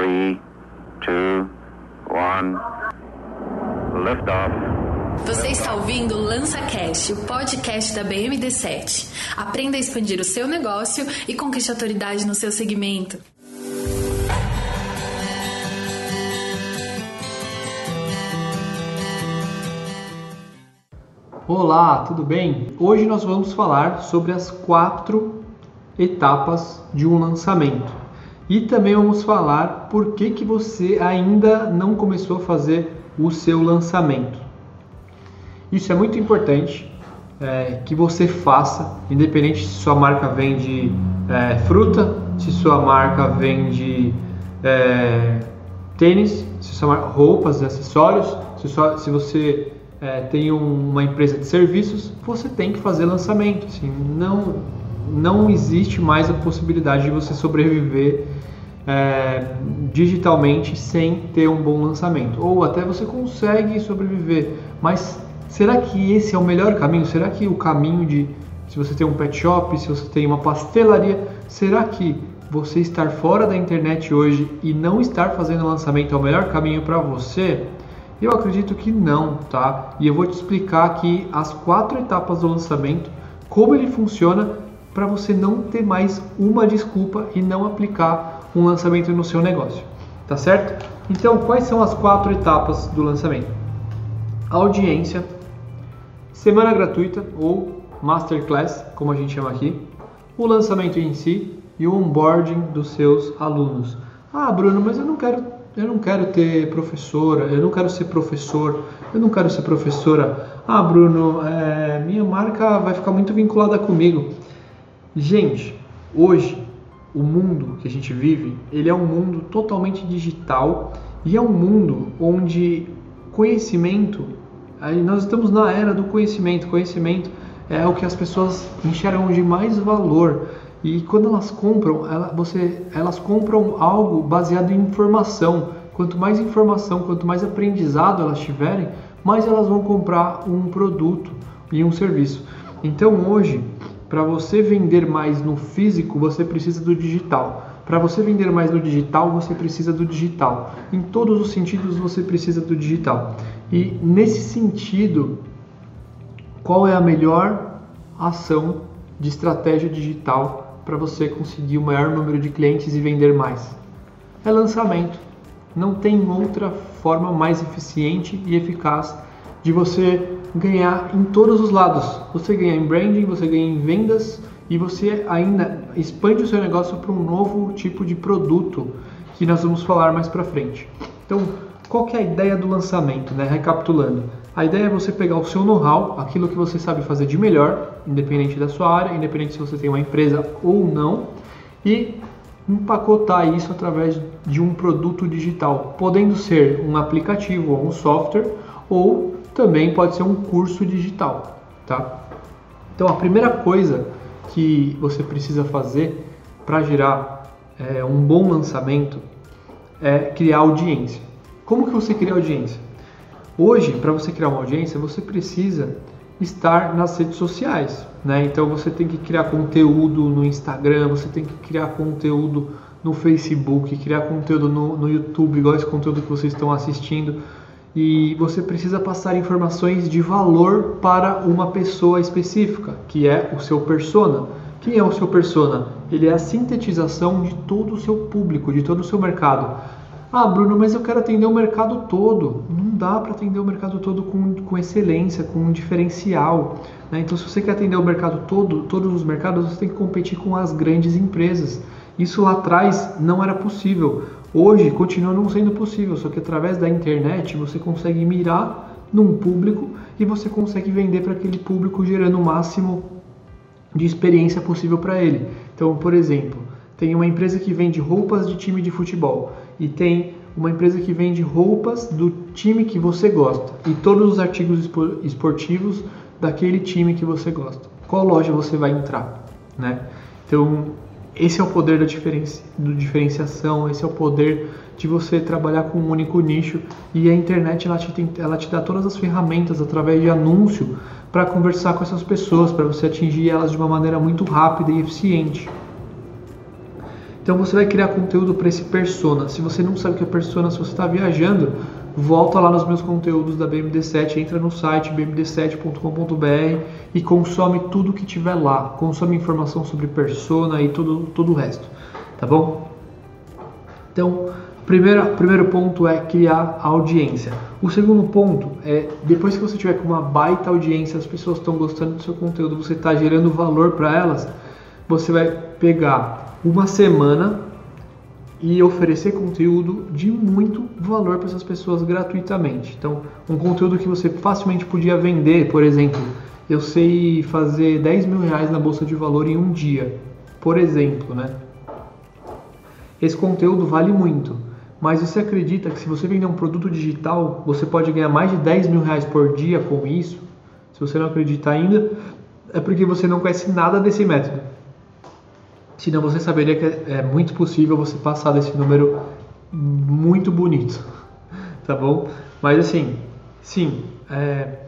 3, 2, 1. Liftoff. Você está ouvindo o LançaCast, o podcast da BMD7. Aprenda a expandir o seu negócio e conquiste autoridade no seu segmento. Olá, tudo bem? Hoje nós vamos falar sobre as quatro etapas de um lançamento. E também vamos falar por que, que você ainda não começou a fazer o seu lançamento. Isso é muito importante é, que você faça, independente se sua marca vende é, fruta, se sua marca vende é, tênis, se sua marca, roupas, acessórios, se, sua, se você é, tem um, uma empresa de serviços, você tem que fazer lançamento. Assim, não, não existe mais a possibilidade de você sobreviver é, digitalmente sem ter um bom lançamento. Ou até você consegue sobreviver, mas será que esse é o melhor caminho? Será que o caminho de se você tem um pet shop, se você tem uma pastelaria, será que você estar fora da internet hoje e não estar fazendo lançamento é o melhor caminho para você? Eu acredito que não, tá? E eu vou te explicar aqui as quatro etapas do lançamento, como ele funciona para você não ter mais uma desculpa e não aplicar um lançamento no seu negócio, tá certo? Então, quais são as quatro etapas do lançamento? Audiência, semana gratuita ou masterclass, como a gente chama aqui, o lançamento em si e o onboarding dos seus alunos. Ah, Bruno, mas eu não quero eu não quero ter professora, eu não quero ser professor, eu não quero ser professora. Ah, Bruno, é, minha marca vai ficar muito vinculada comigo. Gente, hoje o mundo que a gente vive, ele é um mundo totalmente digital e é um mundo onde conhecimento, nós estamos na era do conhecimento. Conhecimento é o que as pessoas enxergam de mais valor. E quando elas compram, ela, você, elas compram algo baseado em informação. Quanto mais informação, quanto mais aprendizado elas tiverem, mais elas vão comprar um produto e um serviço. Então hoje, para você vender mais no físico, você precisa do digital. Para você vender mais no digital, você precisa do digital. Em todos os sentidos, você precisa do digital. E nesse sentido, qual é a melhor ação de estratégia digital para você conseguir o maior número de clientes e vender mais? É lançamento. Não tem outra forma mais eficiente e eficaz de você ganhar em todos os lados. Você ganha em branding, você ganha em vendas e você ainda expande o seu negócio para um novo tipo de produto que nós vamos falar mais para frente. Então, qual que é a ideia do lançamento, né? Recapitulando, a ideia é você pegar o seu know-how, aquilo que você sabe fazer de melhor, independente da sua área, independente se você tem uma empresa ou não, e empacotar isso através de um produto digital, podendo ser um aplicativo ou um software, ou também pode ser um curso digital, tá? Então a primeira coisa que você precisa fazer para gerar é, um bom lançamento é criar audiência. Como que você cria audiência? Hoje, para você criar uma audiência, você precisa estar nas redes sociais, né? Então você tem que criar conteúdo no Instagram, você tem que criar conteúdo no Facebook, criar conteúdo no, no YouTube, igual esse conteúdo que vocês estão assistindo. E você precisa passar informações de valor para uma pessoa específica, que é o seu persona. Quem é o seu persona? Ele é a sintetização de todo o seu público, de todo o seu mercado. Ah, Bruno, mas eu quero atender o mercado todo. Não dá para atender o mercado todo com, com excelência, com um diferencial. Né? Então, se você quer atender o mercado todo, todos os mercados, você tem que competir com as grandes empresas. Isso lá atrás não era possível. Hoje continua não sendo possível, só que através da internet você consegue mirar num público e você consegue vender para aquele público gerando o máximo de experiência possível para ele. Então, por exemplo, tem uma empresa que vende roupas de time de futebol e tem uma empresa que vende roupas do time que você gosta e todos os artigos esportivos daquele time que você gosta. Qual loja você vai entrar, né? Então, esse é o poder da do diferenciação, esse é o poder de você trabalhar com um único nicho e a internet ela te, ela te dá todas as ferramentas através de anúncio para conversar com essas pessoas, para você atingir elas de uma maneira muito rápida e eficiente. Então você vai criar conteúdo para esse persona. Se você não sabe o que é persona, se você está viajando, volta lá nos meus conteúdos da BMD7, entra no site bmd7.com.br e consome tudo que tiver lá. Consome informação sobre persona e tudo, todo o resto, tá bom? Então, primeiro, primeiro ponto é criar audiência. O segundo ponto é, depois que você tiver com uma baita audiência, as pessoas estão gostando do seu conteúdo, você está gerando valor para elas, você vai pegar uma semana e oferecer conteúdo de muito valor para essas pessoas gratuitamente. Então, um conteúdo que você facilmente podia vender, por exemplo, eu sei fazer 10 mil reais na bolsa de valor em um dia, por exemplo, né? Esse conteúdo vale muito, mas você acredita que se você vender um produto digital, você pode ganhar mais de 10 mil reais por dia com isso? Se você não acredita ainda, é porque você não conhece nada desse método. Senão você saberia que é muito possível você passar desse número muito bonito, tá bom? Mas assim, sim, é,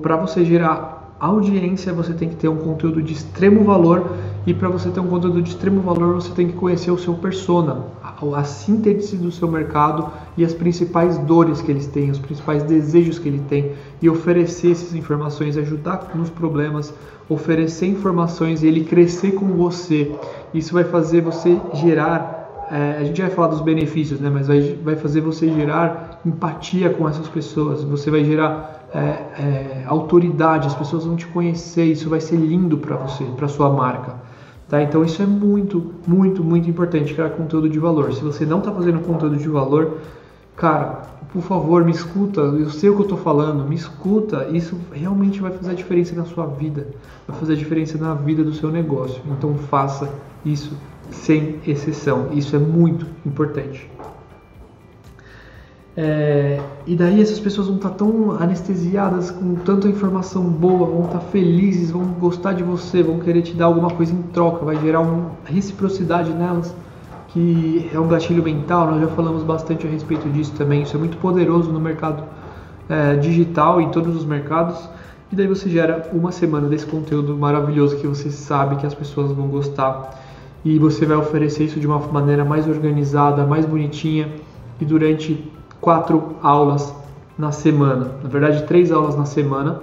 para você gerar audiência, você tem que ter um conteúdo de extremo valor e para você ter um conteúdo de extremo valor, você tem que conhecer o seu persona, a, síntese do seu mercado e as principais dores que eles têm, os principais desejos que ele tem e oferecer essas informações, ajudar nos problemas, oferecer informações e ele crescer com você. Isso vai fazer você gerar é, a gente vai falar dos benefícios, né? Mas vai, vai fazer você gerar empatia com essas pessoas. Você vai gerar é, é, autoridade. As pessoas vão te conhecer. Isso vai ser lindo para você, para sua marca. Tá? Então isso é muito, muito, muito importante criar conteúdo de valor. Se você não está fazendo conteúdo de valor, cara, por favor, me escuta. Eu sei o que eu estou falando, me escuta. Isso realmente vai fazer a diferença na sua vida, vai fazer a diferença na vida do seu negócio. Então faça isso sem exceção. Isso é muito importante. É, e daí essas pessoas vão estar tão anestesiadas com tanta informação boa, vão estar felizes, vão gostar de você, vão querer te dar alguma coisa em troca, vai gerar uma reciprocidade nelas, que é um gatilho mental, nós já falamos bastante a respeito disso também, isso é muito poderoso no mercado é, digital, em todos os mercados, e daí você gera uma semana desse conteúdo maravilhoso que você sabe que as pessoas vão gostar, e você vai oferecer isso de uma maneira mais organizada, mais bonitinha, e durante quatro aulas na semana. Na verdade, três aulas na semana,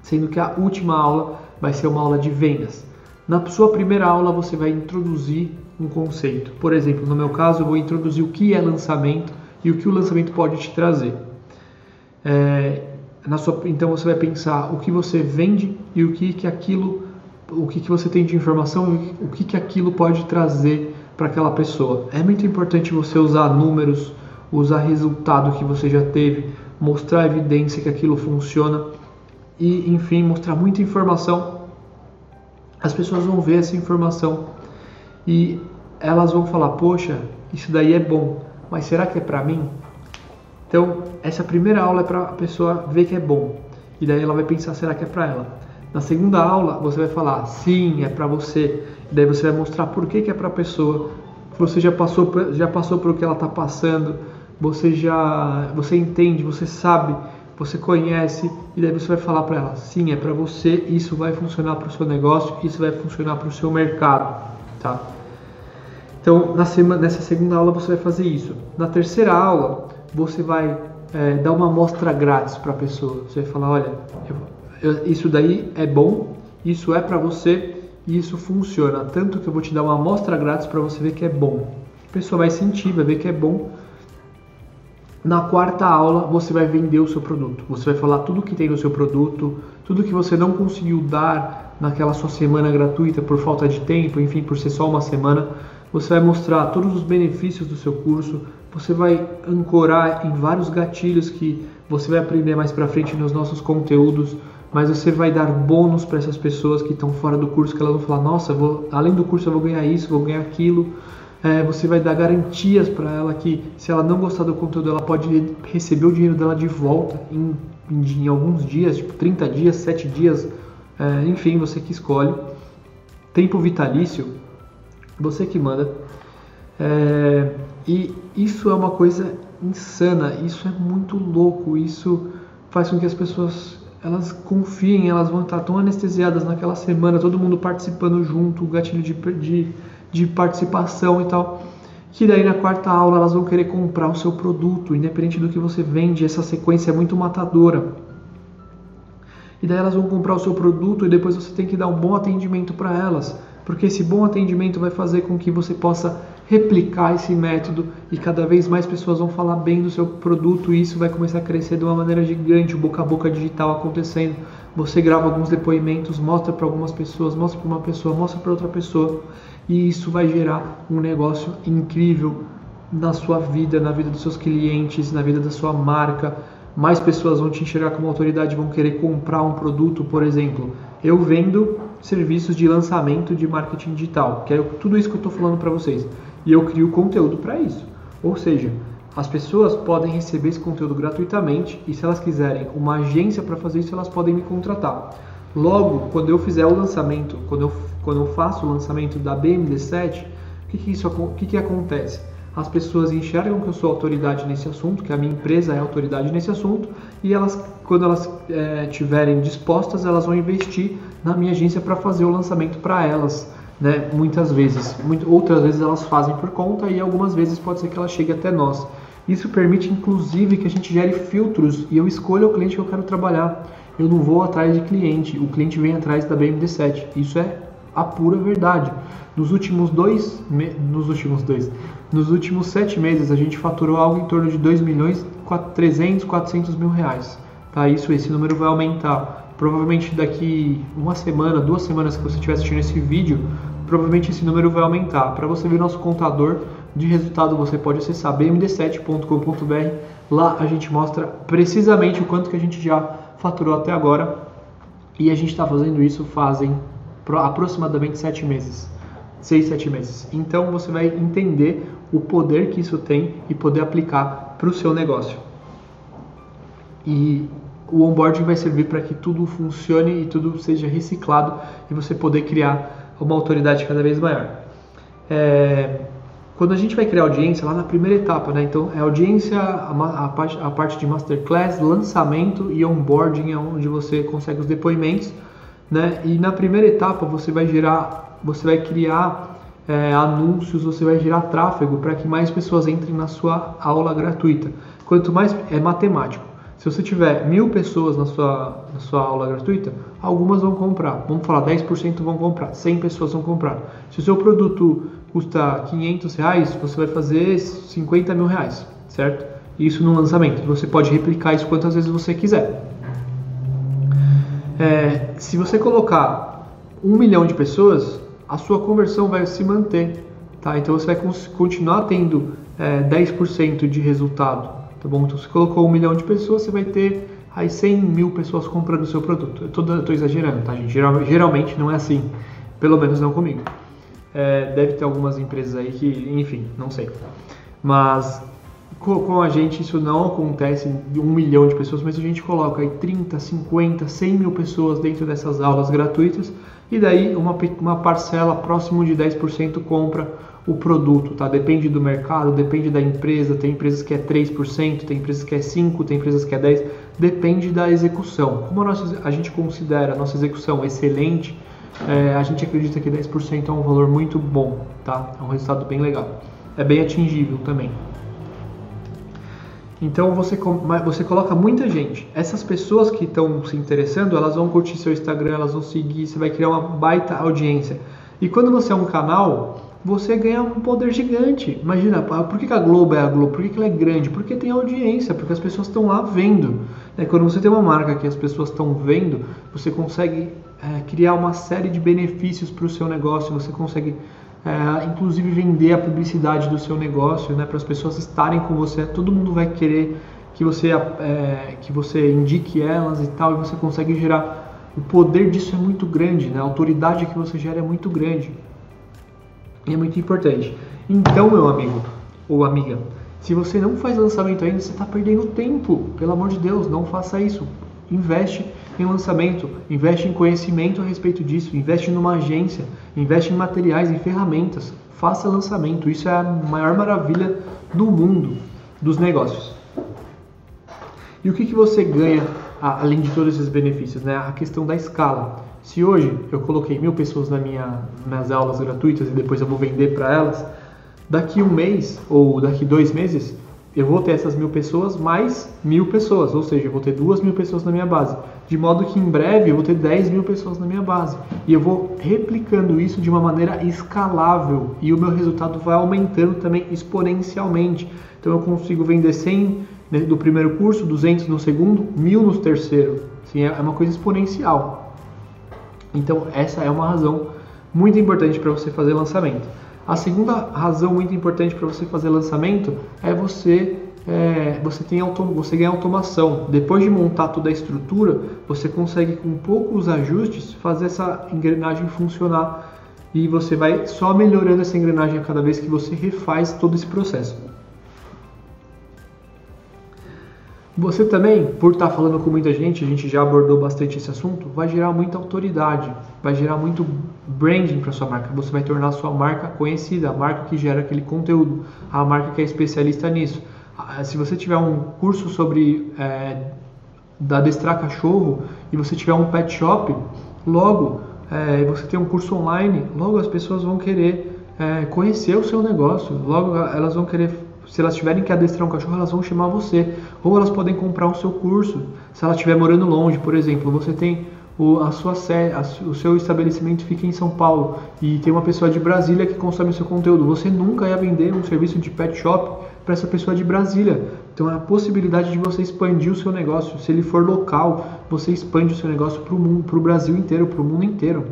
sendo que a última aula vai ser uma aula de vendas. Na sua primeira aula, você vai introduzir um conceito. Por exemplo, no meu caso, eu vou introduzir o que é lançamento e o que o lançamento pode te trazer. É, sua, então você vai pensar o que você vende e o que, que aquilo, o que, que você tem de informação e o que, que aquilo pode trazer para aquela pessoa. É muito importante você usar números, usar resultado que você já teve, mostrar evidência que aquilo funciona e, enfim, mostrar muita informação. As pessoas vão ver essa informação e elas vão falar: Poxa, isso daí é bom, mas será que é para mim? Então, essa primeira aula é para a pessoa ver que é bom e daí ela vai pensar: será que é para ela? Na segunda aula, você vai falar: sim, é para você. E daí você vai mostrar por que, que é para a pessoa. Você já passou, já passou por o que ela está passando você já você entende, você sabe, você conhece e daí você vai falar para ela, sim, é para você, isso vai funcionar para o seu negócio, isso vai funcionar para o seu mercado, tá? Então, na semana, nessa segunda aula você vai fazer isso. Na terceira aula, você vai é, dar uma amostra grátis para a pessoa. Você vai falar, olha, eu, eu, isso daí é bom, isso é para você e isso funciona. Tanto que eu vou te dar uma amostra grátis para você ver que é bom. A pessoa vai sentir, vai ver que é bom na quarta aula você vai vender o seu produto. Você vai falar tudo que tem no seu produto, tudo que você não conseguiu dar naquela sua semana gratuita por falta de tempo, enfim, por ser só uma semana. Você vai mostrar todos os benefícios do seu curso. Você vai ancorar em vários gatilhos que você vai aprender mais para frente nos nossos conteúdos. Mas você vai dar bônus para essas pessoas que estão fora do curso, que elas vão falar: Nossa, vou, além do curso eu vou ganhar isso, vou ganhar aquilo é, você vai dar garantias para ela que se ela não gostar do conteúdo, ela pode receber o dinheiro dela de volta em, em, em alguns dias, tipo 30 dias, 7 dias, é, enfim, você que escolhe. Tempo vitalício, você que manda. É, e isso é uma coisa insana, isso é muito louco, isso faz com que as pessoas elas confiem, elas vão estar tão anestesiadas naquela semana, todo mundo participando junto, o gatilho de, de de participação e tal. Que daí na quarta aula elas vão querer comprar o seu produto, independente do que você vende, essa sequência é muito matadora. E daí elas vão comprar o seu produto e depois você tem que dar um bom atendimento para elas, porque esse bom atendimento vai fazer com que você possa replicar esse método e cada vez mais pessoas vão falar bem do seu produto e isso vai começar a crescer de uma maneira gigante, o boca a boca digital acontecendo. Você grava alguns depoimentos, mostra para algumas pessoas, mostra para uma pessoa, mostra para outra pessoa e isso vai gerar um negócio incrível na sua vida, na vida dos seus clientes, na vida da sua marca. Mais pessoas vão te enxergar como autoridade, vão querer comprar um produto, por exemplo. Eu vendo serviços de lançamento de marketing digital, que é tudo isso que eu estou falando para vocês e eu crio conteúdo para isso. Ou seja, as pessoas podem receber esse conteúdo gratuitamente e se elas quiserem uma agência para fazer isso, elas podem me contratar. Logo, quando eu fizer o lançamento, quando eu, quando eu faço o lançamento da BMD7, o que, que, isso, o que, que acontece? As pessoas enxergam que eu sou autoridade nesse assunto, que a minha empresa é autoridade nesse assunto, e elas, quando elas é, tiverem dispostas, elas vão investir na minha agência para fazer o lançamento para elas né? Muitas vezes, muito, outras vezes elas fazem por conta e algumas vezes pode ser que ela chegue até nós. Isso permite inclusive que a gente gere filtros e eu escolha o cliente que eu quero trabalhar. Eu não vou atrás de cliente, o cliente vem atrás da BMD7. Isso é a pura verdade. Nos últimos dois, nos últimos dois, nos últimos sete meses a gente faturou algo em torno de 2 milhões 300, 400 mil reais. Tá? Isso, esse número vai aumentar provavelmente daqui uma semana, duas semanas que você estiver assistindo esse vídeo, provavelmente esse número vai aumentar. Para você ver nosso contador de resultado, você pode acessar bmd7.com.br. Lá a gente mostra precisamente o quanto que a gente já faturou até agora e a gente está fazendo isso fazem aproximadamente sete meses, seis, sete meses. Então você vai entender o poder que isso tem e poder aplicar para o seu negócio. E o onboarding vai servir para que tudo funcione e tudo seja reciclado e você poder criar uma autoridade cada vez maior. É, quando a gente vai criar audiência, lá na primeira etapa, né? Então, é audiência, a, a, parte, de masterclass, lançamento e onboarding é onde você consegue os depoimentos, né? E na primeira etapa você vai gerar, você vai criar é, anúncios, você vai gerar tráfego para que mais pessoas entrem na sua aula gratuita. Quanto mais é matemático. Se você tiver mil pessoas na sua, na sua aula gratuita, algumas vão comprar. Vamos falar, 10% vão comprar, 100 pessoas vão comprar. Se o seu produto custa 500 reais, você vai fazer 50 mil reais, certo? Isso no lançamento. Você pode replicar isso quantas vezes você quiser. É, se você colocar um milhão de pessoas, a sua conversão vai se manter. Tá? Então você vai continuar tendo é, 10% de resultado Tá bom? Então, você colocou um milhão de pessoas, você vai ter aí 100 mil pessoas comprando o seu produto. Eu estou exagerando, tá, gente? Geral, geralmente não é assim, pelo menos não comigo. É, deve ter algumas empresas aí que, enfim, não sei. Mas com, a gente isso não acontece de um milhão de pessoas, mas a gente coloca aí 30, 50, 100 mil pessoas dentro dessas aulas gratuitas e daí uma, uma parcela próximo de 10% compra o produto, tá? Depende do mercado, depende da empresa, tem empresas que é 3%, tem empresas que é 5%, tem empresas que é 10%, depende da execução. Como a, nossa, a gente considera a nossa execução excelente, é, a gente acredita que 10% é um valor muito bom, tá? É um resultado bem legal. É bem atingível também. Então você, você coloca muita gente. Essas pessoas que estão se interessando, elas vão curtir seu Instagram, elas vão seguir, você vai criar uma baita audiência. E quando você é um canal, você ganha um poder gigante. Imagina, por que a Globo é a Globo? Por que ela é grande? Porque tem audiência, porque as pessoas estão lá vendo. Né? Quando você tem uma marca que as pessoas estão vendo, você consegue é, criar uma série de benefícios para o seu negócio, você consegue é, inclusive vender a publicidade do seu negócio né? para as pessoas estarem com você. Todo mundo vai querer que você, é, que você indique elas e tal, e você consegue gerar. O poder disso é muito grande, né? a autoridade que você gera é muito grande é muito importante. Então, meu amigo ou amiga, se você não faz lançamento ainda, você está perdendo tempo. Pelo amor de Deus, não faça isso. Investe em lançamento, investe em conhecimento a respeito disso, investe numa agência, investe em materiais, em ferramentas. Faça lançamento. Isso é a maior maravilha do mundo dos negócios. E o que, que você ganha além de todos esses benefícios? Né? A questão da escala. Se hoje eu coloquei mil pessoas nas minha, minhas aulas gratuitas e depois eu vou vender para elas, daqui um mês ou daqui dois meses eu vou ter essas mil pessoas mais mil pessoas, ou seja, eu vou ter duas mil pessoas na minha base. De modo que em breve eu vou ter 10 mil pessoas na minha base. E eu vou replicando isso de uma maneira escalável e o meu resultado vai aumentando também exponencialmente. Então eu consigo vender 100 né, do primeiro curso, 200 no segundo, 1000 no terceiro. Assim, é uma coisa exponencial. Então essa é uma razão muito importante para você fazer lançamento. A segunda razão muito importante para você fazer lançamento é você é, você tem auto, você ganha automação. Depois de montar toda a estrutura, você consegue com poucos ajustes fazer essa engrenagem funcionar e você vai só melhorando essa engrenagem a cada vez que você refaz todo esse processo. Você também, por estar falando com muita gente, a gente já abordou bastante esse assunto, vai gerar muita autoridade, vai gerar muito branding para sua marca. Você vai tornar a sua marca conhecida, a marca que gera aquele conteúdo, a marca que é especialista nisso. Ah, se você tiver um curso sobre é, adestrar cachorro e você tiver um pet shop, logo é, você tem um curso online, logo as pessoas vão querer é, conhecer o seu negócio, logo elas vão querer se elas tiverem que adestrar um cachorro, elas vão chamar você. Ou elas podem comprar o seu curso. Se ela estiver morando longe, por exemplo, você tem o, a sua a, o seu estabelecimento fica em São Paulo e tem uma pessoa de Brasília que consome seu conteúdo. Você nunca ia vender um serviço de pet shop para essa pessoa de Brasília. Então é a possibilidade de você expandir o seu negócio. Se ele for local, você expande o seu negócio para o Brasil inteiro, para o mundo inteiro.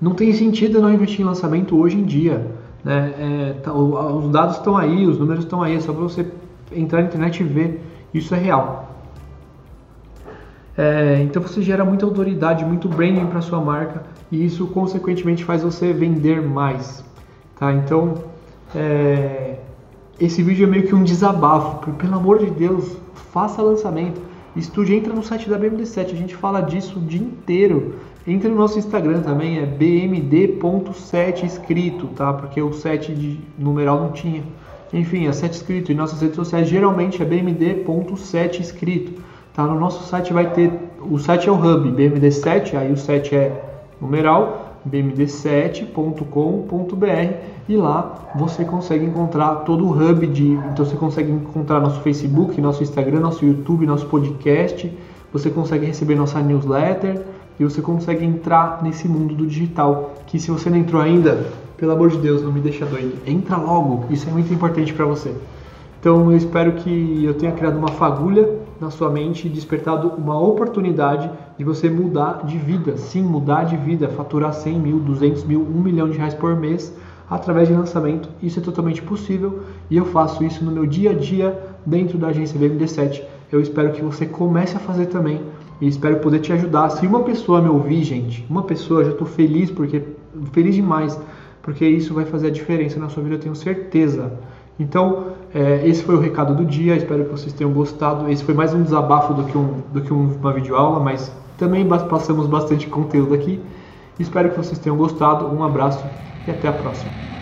Não tem sentido não investir em lançamento hoje em dia. Né? É, tá, os dados estão aí, os números estão aí, é só para você entrar na internet e ver. Isso é real. É, então você gera muita autoridade, muito branding para sua marca e isso consequentemente faz você vender mais. Tá? Então é, esse vídeo é meio que um desabafo. Porque, pelo amor de Deus, faça lançamento. Estude, entra no site da BMD7, a gente fala disso o dia inteiro. Entre no nosso Instagram também, é bmd.7 escrito, tá? Porque o 7 de numeral não tinha. Enfim, é 7 escrito. E nossas redes sociais geralmente é bmd.7 escrito. Tá? No nosso site vai ter. O site é o hub, bmd7, aí o 7 é numeral, bmd7.com.br e lá você consegue encontrar todo o hub de. Então você consegue encontrar nosso Facebook, nosso Instagram, nosso YouTube, nosso podcast. Você consegue receber nossa newsletter e você consegue entrar nesse mundo do digital. Que se você não entrou ainda, pelo amor de Deus, não me deixa doido. Entra logo, isso é muito importante para você. Então eu espero que eu tenha criado uma fagulha na sua mente e despertado uma oportunidade de você mudar de vida. Sim, mudar de vida, faturar 100 mil, 200 mil, 1 milhão de reais por mês através de lançamento. Isso é totalmente possível e eu faço isso no meu dia a dia dentro da agência BMD7. Eu espero que você comece a fazer também e espero poder te ajudar. Se uma pessoa me ouvir, gente, uma pessoa, já estou feliz porque feliz demais, porque isso vai fazer a diferença na sua vida, eu tenho certeza. Então, é, esse foi o recado do dia. Espero que vocês tenham gostado. Esse foi mais um desabafo do que, um, do que uma videoaula, mas também passamos bastante conteúdo aqui. Espero que vocês tenham gostado. Um abraço e até a próxima.